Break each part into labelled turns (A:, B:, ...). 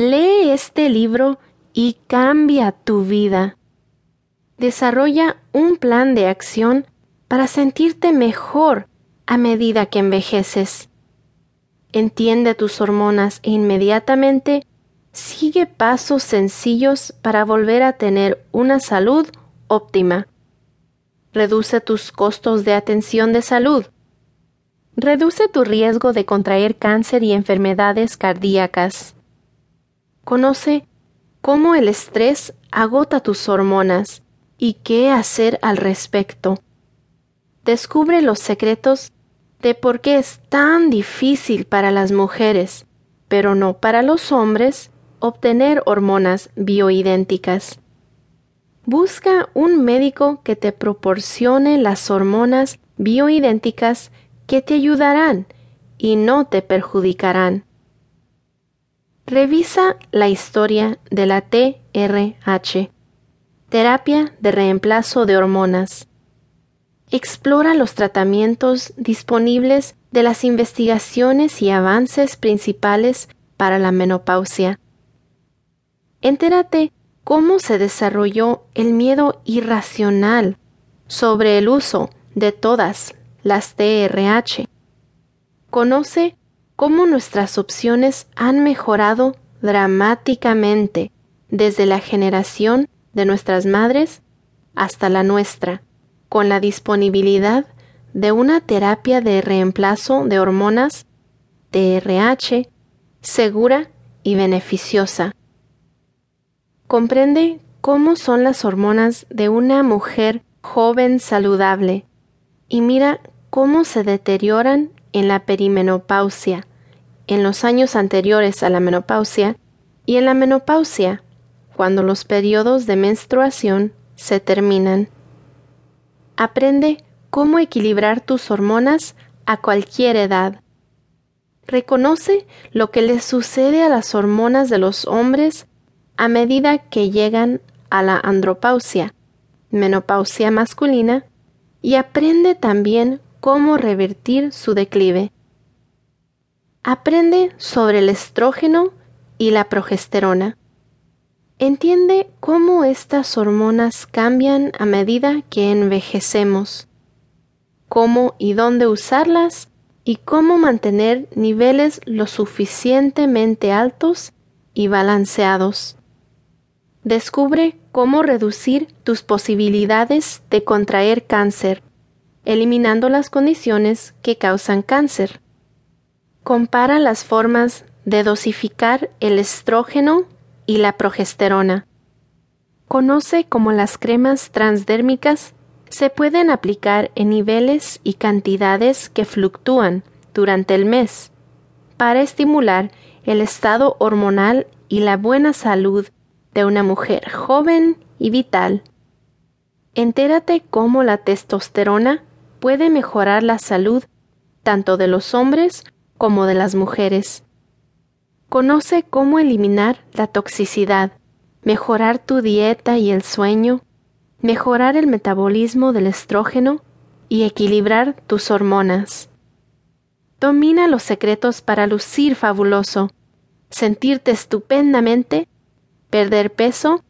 A: Lee este libro y cambia tu vida. Desarrolla un plan de acción para sentirte mejor a medida que envejeces. Entiende tus hormonas e inmediatamente sigue pasos sencillos para volver a tener una salud óptima. Reduce tus costos de atención de salud. Reduce tu riesgo de contraer cáncer y enfermedades cardíacas. Conoce cómo el estrés agota tus hormonas y qué hacer al respecto. Descubre los secretos de por qué es tan difícil para las mujeres, pero no para los hombres, obtener hormonas bioidénticas. Busca un médico que te proporcione las hormonas bioidénticas que te ayudarán y no te perjudicarán. Revisa la historia de la TRH, terapia de reemplazo de hormonas. Explora los tratamientos disponibles de las investigaciones y avances principales para la menopausia. Entérate cómo se desarrolló el miedo irracional sobre el uso de todas las TRH. Conoce cómo nuestras opciones han mejorado dramáticamente desde la generación de nuestras madres hasta la nuestra, con la disponibilidad de una terapia de reemplazo de hormonas TRH segura y beneficiosa. Comprende cómo son las hormonas de una mujer joven saludable y mira cómo se deterioran en la perimenopausia, en los años anteriores a la menopausia y en la menopausia, cuando los periodos de menstruación se terminan. Aprende cómo equilibrar tus hormonas a cualquier edad. Reconoce lo que le sucede a las hormonas de los hombres a medida que llegan a la andropausia, menopausia masculina, y aprende también cómo revertir su declive. Aprende sobre el estrógeno y la progesterona. Entiende cómo estas hormonas cambian a medida que envejecemos, cómo y dónde usarlas y cómo mantener niveles lo suficientemente altos y balanceados. Descubre cómo reducir tus posibilidades de contraer cáncer, eliminando las condiciones que causan cáncer. Compara las formas de dosificar el estrógeno y la progesterona. Conoce cómo las cremas transdérmicas se pueden aplicar en niveles y cantidades que fluctúan durante el mes para estimular el estado hormonal y la buena salud de una mujer joven y vital. Entérate cómo la testosterona puede mejorar la salud tanto de los hombres como de las mujeres. Conoce cómo eliminar la toxicidad, mejorar tu dieta y el sueño, mejorar el metabolismo del estrógeno y equilibrar tus hormonas. Domina los secretos para lucir fabuloso, sentirte estupendamente, perder peso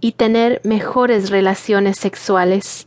A: y tener mejores relaciones sexuales.